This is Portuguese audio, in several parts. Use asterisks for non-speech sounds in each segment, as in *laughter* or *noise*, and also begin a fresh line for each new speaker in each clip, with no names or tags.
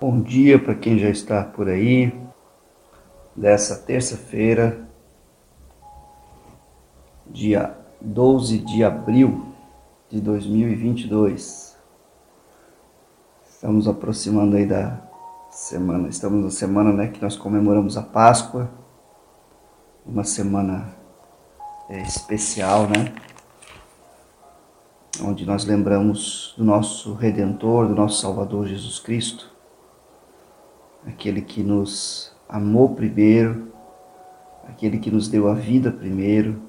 Bom dia para quem já está por aí, dessa terça-feira, dia 12 de abril de 2022. Estamos aproximando aí da semana, estamos na semana né, que nós comemoramos a Páscoa, uma semana é, especial, né? Onde nós lembramos do nosso Redentor, do nosso Salvador Jesus Cristo aquele que nos amou primeiro, aquele que nos deu a vida primeiro,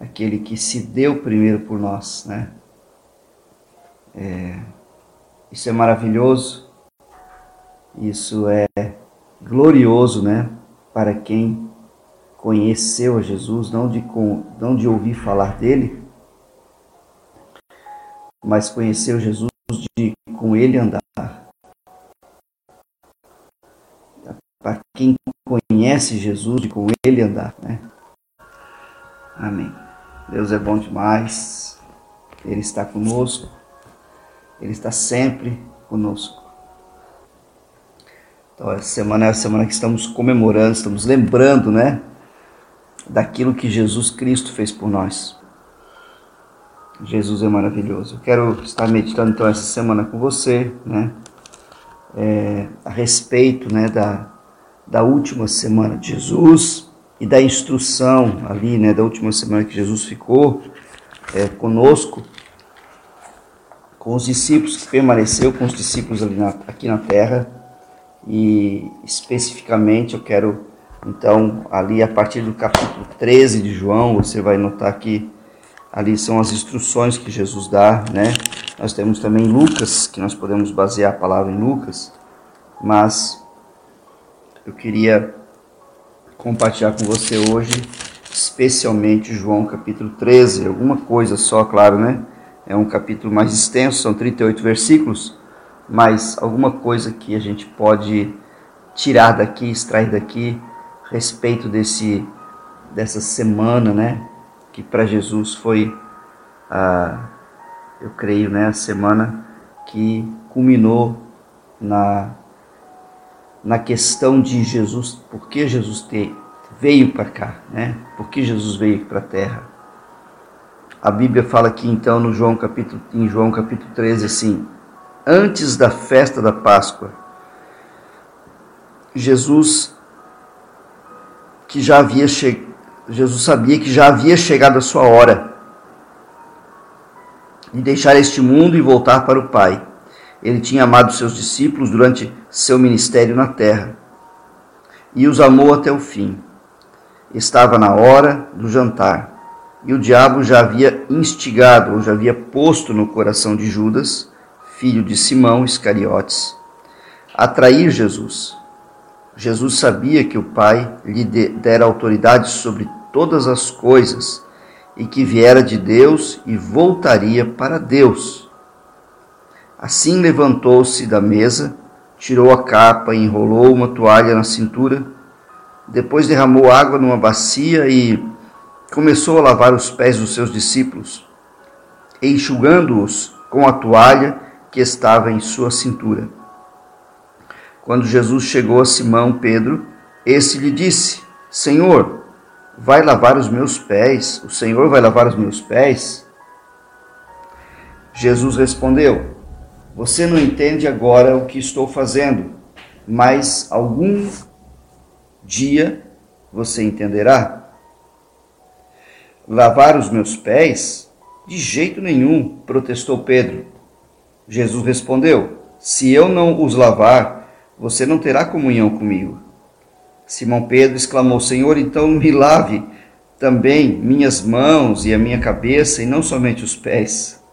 aquele que se deu primeiro por nós, né? É, isso é maravilhoso, isso é glorioso, né? Para quem conheceu a Jesus, não de, não de ouvir falar dele, mas conheceu Jesus de com ele andar. Para quem conhece Jesus e com ele andar, né? Amém. Deus é bom demais. Ele está conosco. Ele está sempre conosco. Então, essa semana é a semana que estamos comemorando, estamos lembrando, né? Daquilo que Jesus Cristo fez por nós. Jesus é maravilhoso. Eu quero estar meditando então essa semana com você, né? É, a respeito, né, da, da última semana de Jesus e da instrução ali, né, da última semana que Jesus ficou é, conosco, com os discípulos, que permaneceu com os discípulos na, aqui na terra, e especificamente eu quero, então, ali a partir do capítulo 13 de João, você vai notar que ali são as instruções que Jesus dá, né? Nós temos também Lucas, que nós podemos basear a palavra em Lucas, mas eu queria compartilhar com você hoje, especialmente João capítulo 13, alguma coisa só, claro, né? É um capítulo mais extenso, são 38 versículos, mas alguma coisa que a gente pode tirar daqui, extrair daqui, a respeito desse dessa semana, né? Que para Jesus foi, a, eu creio, né? A semana que culminou na na questão de Jesus, por que Jesus te, veio para cá, né? Por que Jesus veio para a terra? A Bíblia fala aqui então no João capítulo em João capítulo 13 assim: Antes da festa da Páscoa, Jesus que já havia che... Jesus sabia que já havia chegado a sua hora de deixar este mundo e voltar para o Pai. Ele tinha amado seus discípulos durante seu ministério na terra e os amou até o fim. Estava na hora do jantar e o diabo já havia instigado, ou já havia posto no coração de Judas, filho de Simão Iscariotes, atrair Jesus. Jesus sabia que o Pai lhe dera autoridade sobre todas as coisas e que viera de Deus e voltaria para Deus. Assim levantou-se da mesa, tirou a capa e enrolou uma toalha na cintura. Depois derramou água numa bacia e começou a lavar os pés dos seus discípulos, enxugando-os com a toalha que estava em sua cintura. Quando Jesus chegou a Simão Pedro, esse lhe disse: Senhor, vai lavar os meus pés? O Senhor vai lavar os meus pés? Jesus respondeu: você não entende agora o que estou fazendo, mas algum dia você entenderá. Lavar os meus pés? De jeito nenhum, protestou Pedro. Jesus respondeu: Se eu não os lavar, você não terá comunhão comigo. Simão Pedro exclamou: Senhor, então me lave também minhas mãos e a minha cabeça, e não somente os pés.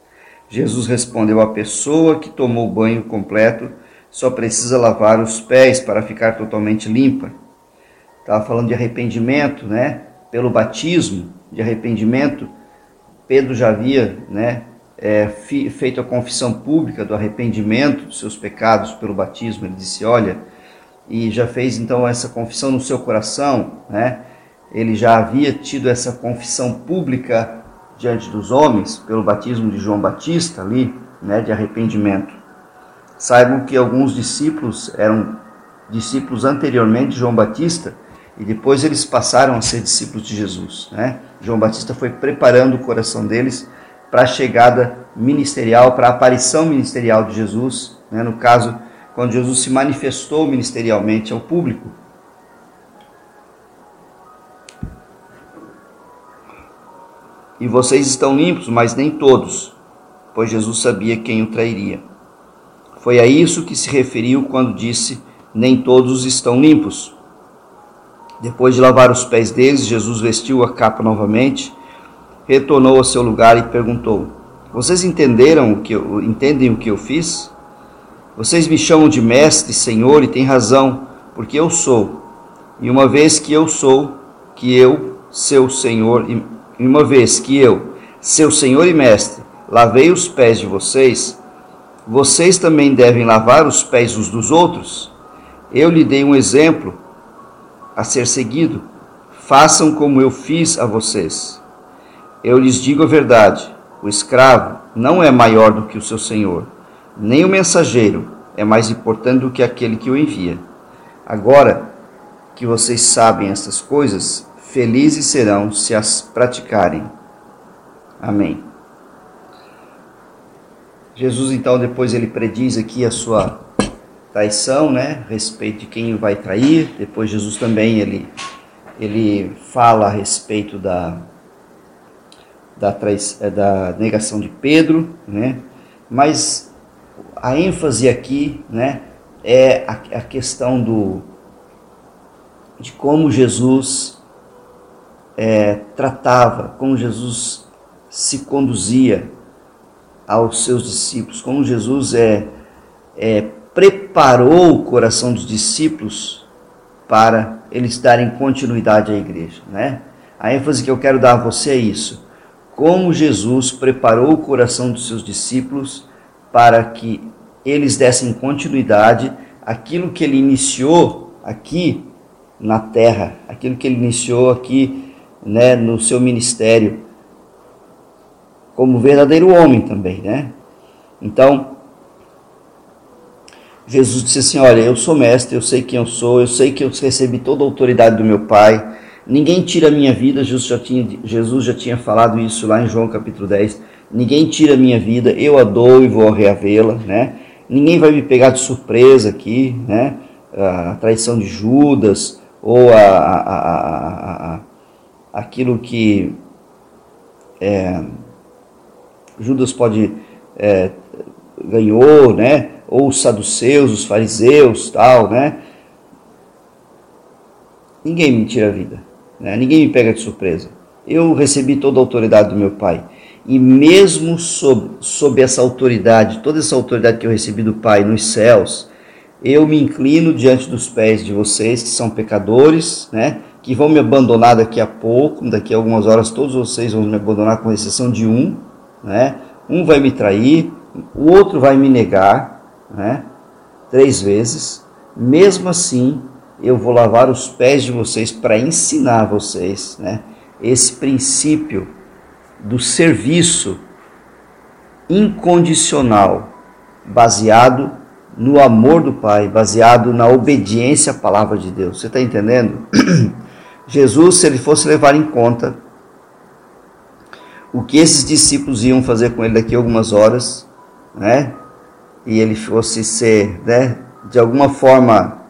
Jesus respondeu: A pessoa que tomou banho completo só precisa lavar os pés para ficar totalmente limpa. Estava falando de arrependimento, né? Pelo batismo de arrependimento, Pedro já havia, né? É, feito a confissão pública do arrependimento dos seus pecados pelo batismo. Ele disse: Olha, e já fez então essa confissão no seu coração, né? Ele já havia tido essa confissão pública diante dos homens pelo batismo de João Batista ali, né, de arrependimento. Saibam que alguns discípulos eram discípulos anteriormente de João Batista e depois eles passaram a ser discípulos de Jesus. Né? João Batista foi preparando o coração deles para a chegada ministerial, para a aparição ministerial de Jesus, né? no caso, quando Jesus se manifestou ministerialmente ao público. E vocês estão limpos, mas nem todos, pois Jesus sabia quem o trairia. Foi a isso que se referiu quando disse: Nem todos estão limpos. Depois de lavar os pés deles, Jesus vestiu a capa novamente, retornou ao seu lugar e perguntou: Vocês entenderam o que eu, entendem o que eu fiz? Vocês me chamam de mestre, Senhor, e têm razão, porque eu sou. E uma vez que eu sou, que eu, seu Senhor, e uma vez que eu, seu Senhor e mestre, lavei os pés de vocês, vocês também devem lavar os pés uns dos outros. Eu lhe dei um exemplo a ser seguido. Façam como eu fiz a vocês. Eu lhes digo a verdade: o escravo não é maior do que o seu senhor, nem o mensageiro é mais importante do que aquele que o envia. Agora que vocês sabem estas coisas, felizes serão se as praticarem. Amém. Jesus então depois ele prediz aqui a sua traição, né, a respeito de quem vai trair. Depois Jesus também ele ele fala a respeito da da, é, da negação de Pedro, né? Mas a ênfase aqui, né, é a, a questão do de como Jesus é, tratava, como Jesus se conduzia aos seus discípulos, como Jesus é, é preparou o coração dos discípulos para eles darem continuidade à igreja, né? A ênfase que eu quero dar a você é isso. Como Jesus preparou o coração dos seus discípulos para que eles dessem continuidade àquilo que ele iniciou aqui na terra, aquilo que ele iniciou aqui, né, no seu ministério como verdadeiro homem também, né? Então, Jesus disse assim: Olha, eu sou mestre, eu sei quem eu sou, eu sei que eu recebi toda a autoridade do meu Pai, ninguém tira a minha vida. Jesus já tinha, Jesus já tinha falado isso lá em João capítulo 10. Ninguém tira a minha vida, eu a dou e vou reavê-la, né? Ninguém vai me pegar de surpresa aqui, né? A traição de Judas ou a, a, a, aquilo que é, Judas pode é, ganhou, né? ou os saduceus, os fariseus, tal, né? Ninguém me tira a vida, né? ninguém me pega de surpresa. Eu recebi toda a autoridade do meu Pai. E mesmo sob, sob essa autoridade, toda essa autoridade que eu recebi do Pai nos céus, eu me inclino diante dos pés de vocês que são pecadores, né? Que vão me abandonar daqui a pouco, daqui a algumas horas todos vocês vão me abandonar, com exceção de um, né? Um vai me trair, o outro vai me negar, né? Três vezes. Mesmo assim, eu vou lavar os pés de vocês para ensinar vocês, né? Esse princípio do serviço incondicional, baseado no amor do Pai, baseado na obediência à palavra de Deus. Você está entendendo? *clears throat* Jesus, se ele fosse levar em conta o que esses discípulos iam fazer com ele daqui a algumas horas, né? e ele fosse ser, né, de alguma forma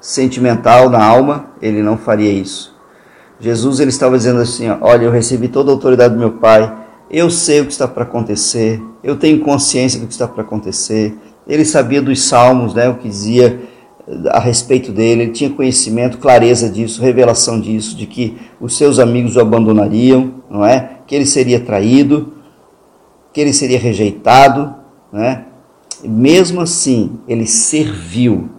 sentimental na alma, ele não faria isso. Jesus ele estava dizendo assim: Olha, eu recebi toda a autoridade do meu Pai, eu sei o que está para acontecer, eu tenho consciência do que está para acontecer. Ele sabia dos salmos, né, o que dizia a respeito dele, ele tinha conhecimento, clareza disso, revelação disso, de que os seus amigos o abandonariam, não é? Que ele seria traído, que ele seria rejeitado, né? mesmo assim, ele serviu.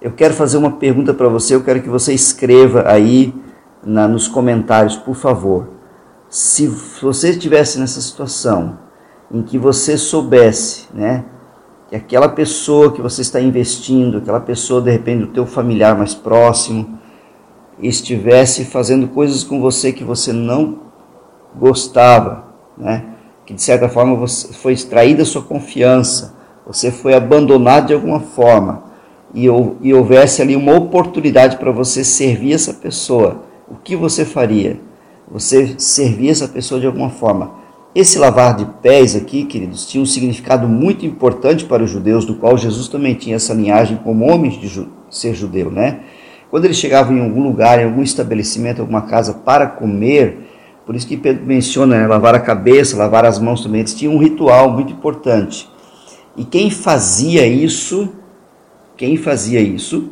Eu quero fazer uma pergunta para você, eu quero que você escreva aí na, nos comentários, por favor. Se você estivesse nessa situação em que você soubesse, né, que aquela pessoa que você está investindo, aquela pessoa de repente do teu familiar mais próximo, estivesse fazendo coisas com você que você não gostava, né, que de certa forma você foi extraída a sua confiança, você foi abandonado de alguma forma e, e houvesse ali uma oportunidade para você servir essa pessoa, o que você faria? Você servir essa pessoa de alguma forma. Esse lavar de pés aqui, queridos, tinha um significado muito importante para os judeus, do qual Jesus também tinha essa linhagem como homem de ju ser judeu, né? Quando ele chegava em algum lugar, em algum estabelecimento, alguma casa para comer, por isso que Pedro menciona né, lavar a cabeça, lavar as mãos também, eles tinham um ritual muito importante. E quem fazia isso, quem fazia isso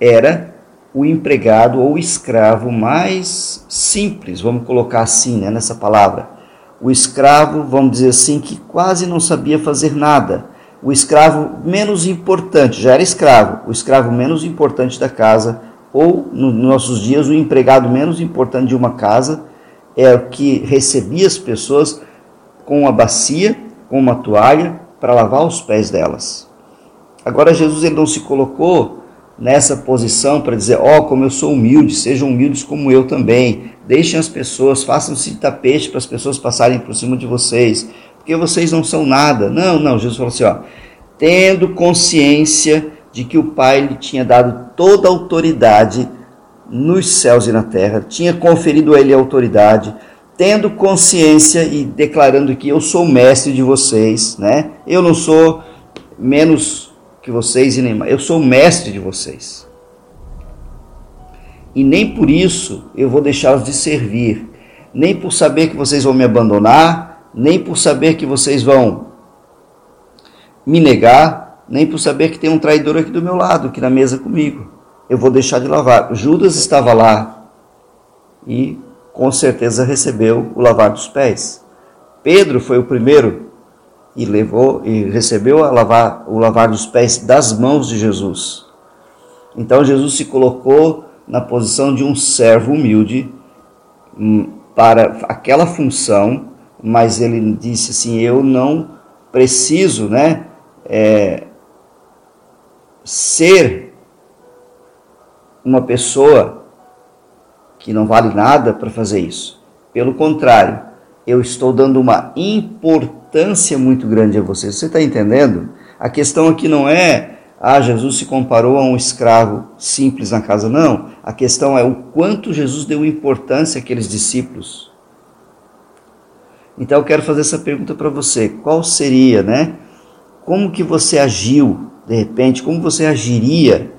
era o empregado ou escravo mais simples, vamos colocar assim, né, nessa palavra. O escravo, vamos dizer assim, que quase não sabia fazer nada. O escravo menos importante, já era escravo, o escravo menos importante da casa, ou nos nossos dias, o empregado menos importante de uma casa, é o que recebia as pessoas com uma bacia, com uma toalha, para lavar os pés delas. Agora Jesus ele não se colocou nessa posição para dizer, ó, oh, como eu sou humilde, sejam humildes como eu também. Deixem as pessoas, façam-se tapete para as pessoas passarem por cima de vocês, porque vocês não são nada. Não, não, Jesus falou assim, ó, tendo consciência de que o Pai lhe tinha dado toda a autoridade nos céus e na terra, tinha conferido a ele a autoridade, tendo consciência e declarando que eu sou mestre de vocês, né? Eu não sou menos que vocês e nem mais, eu sou mestre de vocês. E nem por isso eu vou deixá-los de servir, nem por saber que vocês vão me abandonar, nem por saber que vocês vão me negar, nem por saber que tem um traidor aqui do meu lado, aqui na mesa comigo. Eu vou deixar de lavar. Judas estava lá e com certeza recebeu o lavar dos pés. Pedro foi o primeiro e levou e recebeu a lavar, o lavar dos pés das mãos de Jesus. Então Jesus se colocou na posição de um servo humilde hum, para aquela função, mas ele disse assim: Eu não preciso, né, é, ser uma pessoa que não vale nada para fazer isso. Pelo contrário, eu estou dando uma importância muito grande a vocês. Você está entendendo? A questão aqui não é, ah, Jesus se comparou a um escravo simples na casa. Não. A questão é o quanto Jesus deu importância àqueles discípulos. Então eu quero fazer essa pergunta para você. Qual seria, né? Como que você agiu, de repente? Como você agiria?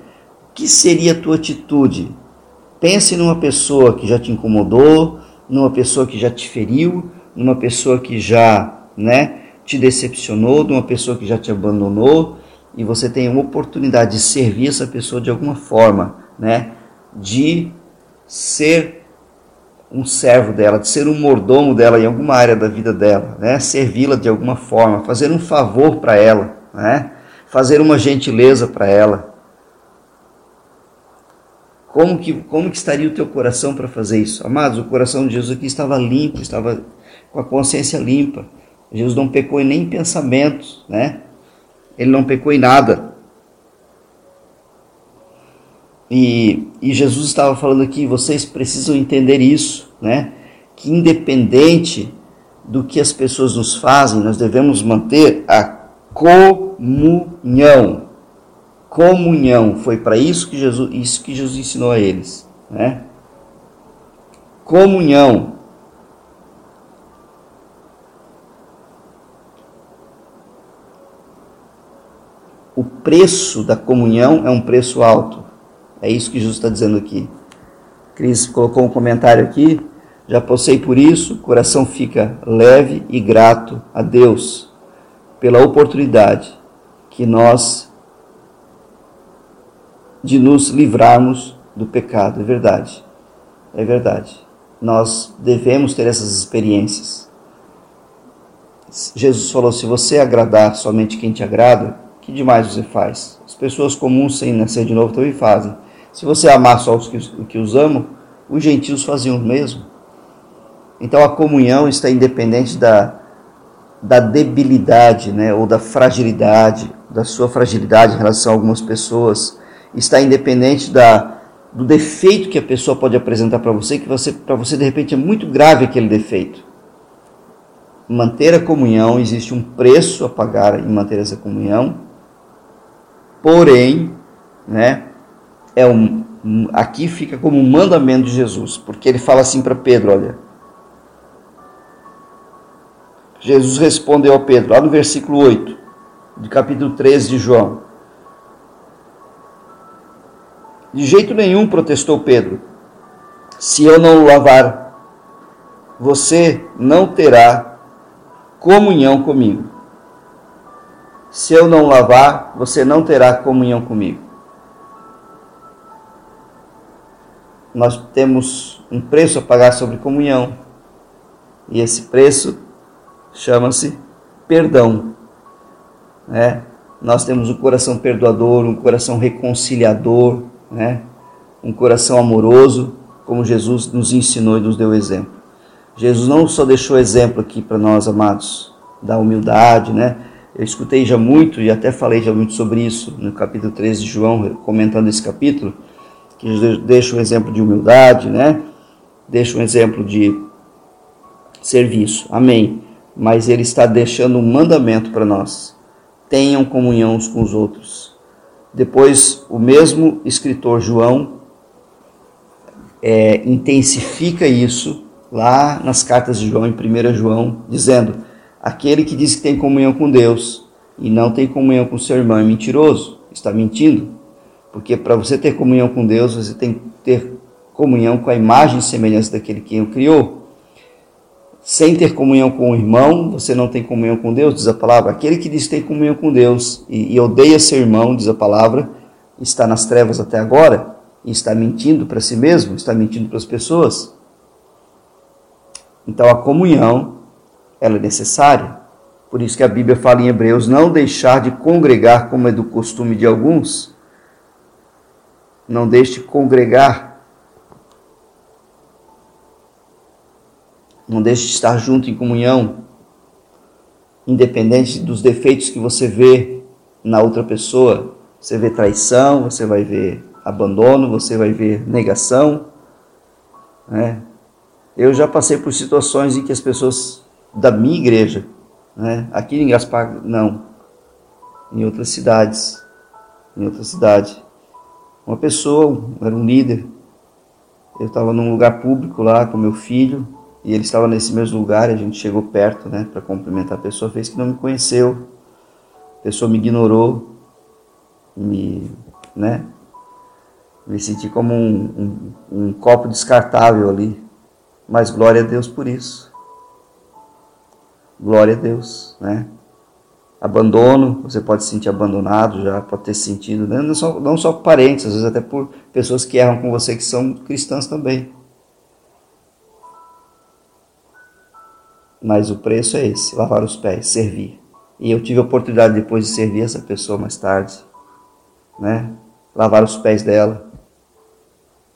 Que seria a tua atitude Pense numa pessoa que já te incomodou, numa pessoa que já te feriu, numa pessoa que já, né, te decepcionou, numa pessoa que já te abandonou, e você tem uma oportunidade de servir essa pessoa de alguma forma, né, de ser um servo dela, de ser um mordomo dela em alguma área da vida dela, né, servi-la de alguma forma, fazer um favor para ela, né, fazer uma gentileza para ela, como que, como que estaria o teu coração para fazer isso? Amados, o coração de Jesus aqui estava limpo, estava com a consciência limpa. Jesus não pecou em nem pensamentos, né? Ele não pecou em nada. E, e Jesus estava falando aqui, vocês precisam entender isso, né? Que independente do que as pessoas nos fazem, nós devemos manter a comunhão comunhão. Foi para isso que Jesus, isso que Jesus ensinou a eles, né? Comunhão. O preço da comunhão é um preço alto. É isso que Jesus está dizendo aqui. Cris colocou um comentário aqui. Já passei por isso, coração fica leve e grato a Deus pela oportunidade que nós de nos livrarmos do pecado. É verdade. É verdade. Nós devemos ter essas experiências. Jesus falou: se você agradar somente quem te agrada, que demais você faz? As pessoas comuns sem nascer de novo também fazem. Se você amar só os que, que os amam, os gentios faziam o mesmo. Então a comunhão está independente da, da debilidade, né, ou da fragilidade, da sua fragilidade em relação a algumas pessoas está independente da, do defeito que a pessoa pode apresentar para você, que você, para você de repente é muito grave aquele defeito. manter a comunhão, existe um preço a pagar em manter essa comunhão. Porém, né, é um, aqui fica como um mandamento de Jesus, porque ele fala assim para Pedro, olha. Jesus respondeu a Pedro, lá no versículo 8, do capítulo 13 de João. De jeito nenhum, protestou Pedro. Se eu não o lavar, você não terá comunhão comigo. Se eu não lavar, você não terá comunhão comigo. Nós temos um preço a pagar sobre comunhão. E esse preço chama-se perdão. Né? Nós temos um coração perdoador, um coração reconciliador, né? um coração amoroso, como Jesus nos ensinou e nos deu exemplo. Jesus não só deixou exemplo aqui para nós, amados, da humildade, né? Eu escutei já muito e até falei já muito sobre isso no capítulo 13 de João, comentando esse capítulo, que Jesus deixa um exemplo de humildade, né? Deixa um exemplo de serviço. Amém. Mas ele está deixando um mandamento para nós. Tenham comunhão uns com os outros. Depois, o mesmo escritor João é, intensifica isso lá nas cartas de João, em 1 João, dizendo: Aquele que diz que tem comunhão com Deus e não tem comunhão com seu irmão é mentiroso, está mentindo. Porque para você ter comunhão com Deus, você tem que ter comunhão com a imagem e semelhança daquele que o criou. Sem ter comunhão com o irmão, você não tem comunhão com Deus, diz a palavra. Aquele que diz que tem comunhão com Deus e, e odeia seu irmão, diz a palavra, está nas trevas até agora e está mentindo para si mesmo, está mentindo para as pessoas. Então a comunhão, ela é necessária. Por isso que a Bíblia fala em Hebreus, não deixar de congregar como é do costume de alguns. Não deixe de congregar Não deixe de estar junto em comunhão, independente dos defeitos que você vê na outra pessoa. Você vê traição, você vai ver abandono, você vai ver negação. Né? Eu já passei por situações em que as pessoas da minha igreja, né? aqui em Gaspar, não, em outras cidades, em outra cidade, uma pessoa, era um líder, eu estava num lugar público lá com meu filho, e ele estava nesse mesmo lugar, a gente chegou perto, né, para cumprimentar a pessoa, fez que não me conheceu. A pessoa me ignorou, me, né, me senti como um, um, um copo descartável ali. Mas glória a Deus por isso. Glória a Deus, né? Abandono, você pode se sentir abandonado, já pode ter sentido, né? não, só, não só parentes, às vezes até por pessoas que erram com você que são cristãs também. mas o preço é esse: lavar os pés, servir. E eu tive a oportunidade depois de servir essa pessoa mais tarde, né? Lavar os pés dela,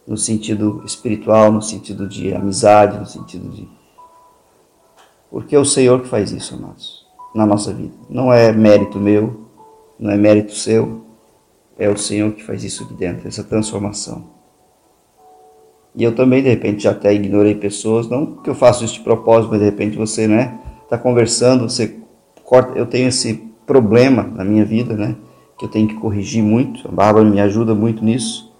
no sentido espiritual, no sentido de amizade, no sentido de. Porque é o Senhor que faz isso, amados, na nossa vida. Não é mérito meu, não é mérito seu, é o Senhor que faz isso aqui dentro, essa transformação. E eu também, de repente, já até ignorei pessoas, não que eu faço isso de propósito, mas de repente você, né, tá conversando, você corta, eu tenho esse problema na minha vida, né, que eu tenho que corrigir muito, a Bárbara me ajuda muito nisso,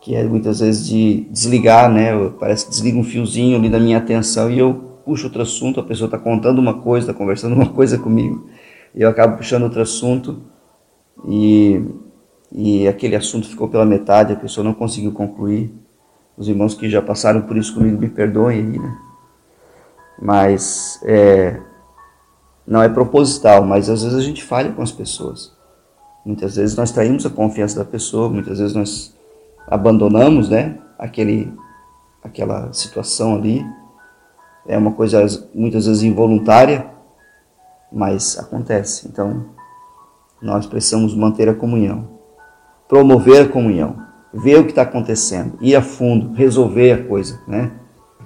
que é muitas vezes de desligar, né, parece que desliga um fiozinho ali da minha atenção e eu puxo outro assunto, a pessoa está contando uma coisa, está conversando *laughs* uma coisa comigo, e eu acabo puxando outro assunto e, e aquele assunto ficou pela metade, a pessoa não conseguiu concluir, os irmãos que já passaram por isso comigo me perdoem aí, né? Mas é, não é proposital, mas às vezes a gente falha com as pessoas. Muitas vezes nós traímos a confiança da pessoa, muitas vezes nós abandonamos, né? Aquele, aquela situação ali. É uma coisa muitas vezes involuntária, mas acontece. Então, nós precisamos manter a comunhão, promover a comunhão ver o que está acontecendo, ir a fundo, resolver a coisa, né?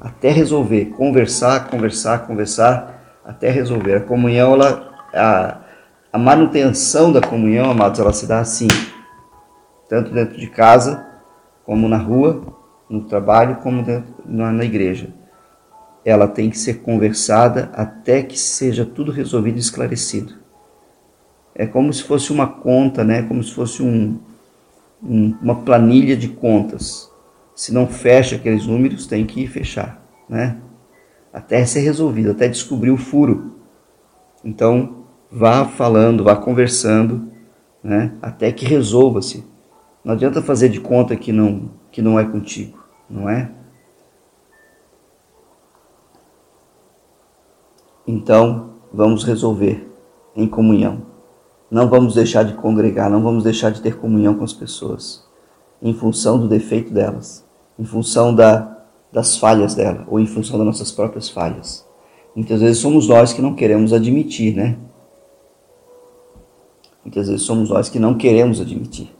Até resolver, conversar, conversar, conversar, até resolver. A comunhão, ela, a, a manutenção da comunhão, amados, ela se dá assim, tanto dentro de casa, como na rua, no trabalho, como dentro, na, na igreja. Ela tem que ser conversada até que seja tudo resolvido e esclarecido. É como se fosse uma conta, né? Como se fosse um, um, uma planilha de contas. Se não fecha aqueles números, tem que fechar, né? Até ser resolvido, até descobrir o furo. Então, vá falando, vá conversando, né? Até que resolva-se. Não adianta fazer de conta que não que não é contigo, não é? Então, vamos resolver em comunhão. Não vamos deixar de congregar, não vamos deixar de ter comunhão com as pessoas, em função do defeito delas, em função da, das falhas dela, ou em função das nossas próprias falhas. Muitas vezes somos nós que não queremos admitir, né? Muitas vezes somos nós que não queremos admitir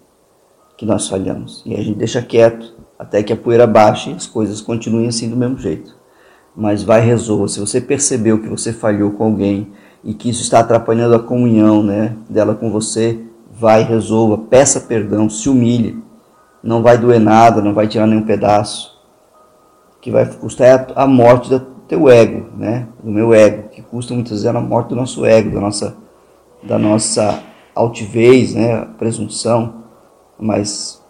que nós falhamos. E a gente deixa quieto até que a poeira baixe e as coisas continuem assim do mesmo jeito mas vai resolva. Se você percebeu que você falhou com alguém e que isso está atrapalhando a comunhão né, dela com você, vai resolva, peça perdão, se humilhe. Não vai doer nada, não vai tirar nenhum pedaço. Que vai custar a morte do teu ego, né? Do meu ego, que custa muitas vezes a morte do nosso ego, da nossa, da nossa altivez, né? presunção. Mas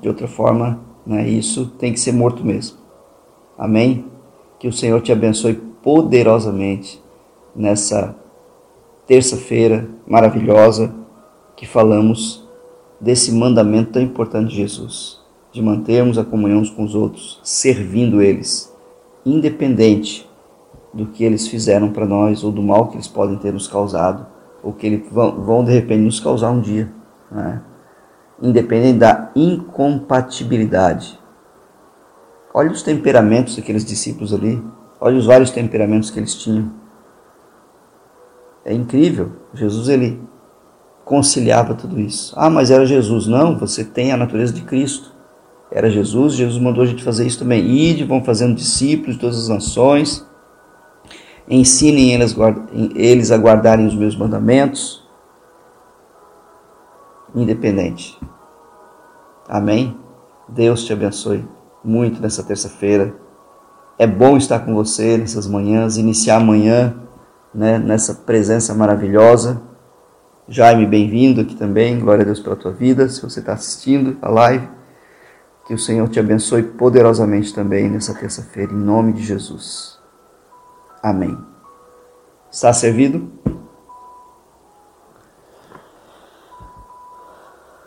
de outra forma, né? Isso tem que ser morto mesmo. Amém? Que o Senhor te abençoe poderosamente nessa terça-feira maravilhosa que falamos desse mandamento tão importante de Jesus, de mantermos a comunhão uns com os outros, servindo eles, independente do que eles fizeram para nós ou do mal que eles podem ter nos causado ou que eles vão, vão de repente nos causar um dia, né? independente da incompatibilidade Olha os temperamentos daqueles discípulos ali. Olha os vários temperamentos que eles tinham. É incrível. Jesus ele conciliava tudo isso. Ah, mas era Jesus. Não, você tem a natureza de Cristo. Era Jesus, Jesus mandou a gente fazer isso também. Ide, vão fazendo discípulos de todas as nações. Ensinem eles, eles a guardarem os meus mandamentos. Independente. Amém? Deus te abençoe muito nessa terça-feira. É bom estar com você nessas manhãs, iniciar amanhã né, nessa presença maravilhosa. Jaime, bem-vindo aqui também. Glória a Deus pela tua vida. Se você está assistindo a live, que o Senhor te abençoe poderosamente também nessa terça-feira, em nome de Jesus. Amém. Está servido?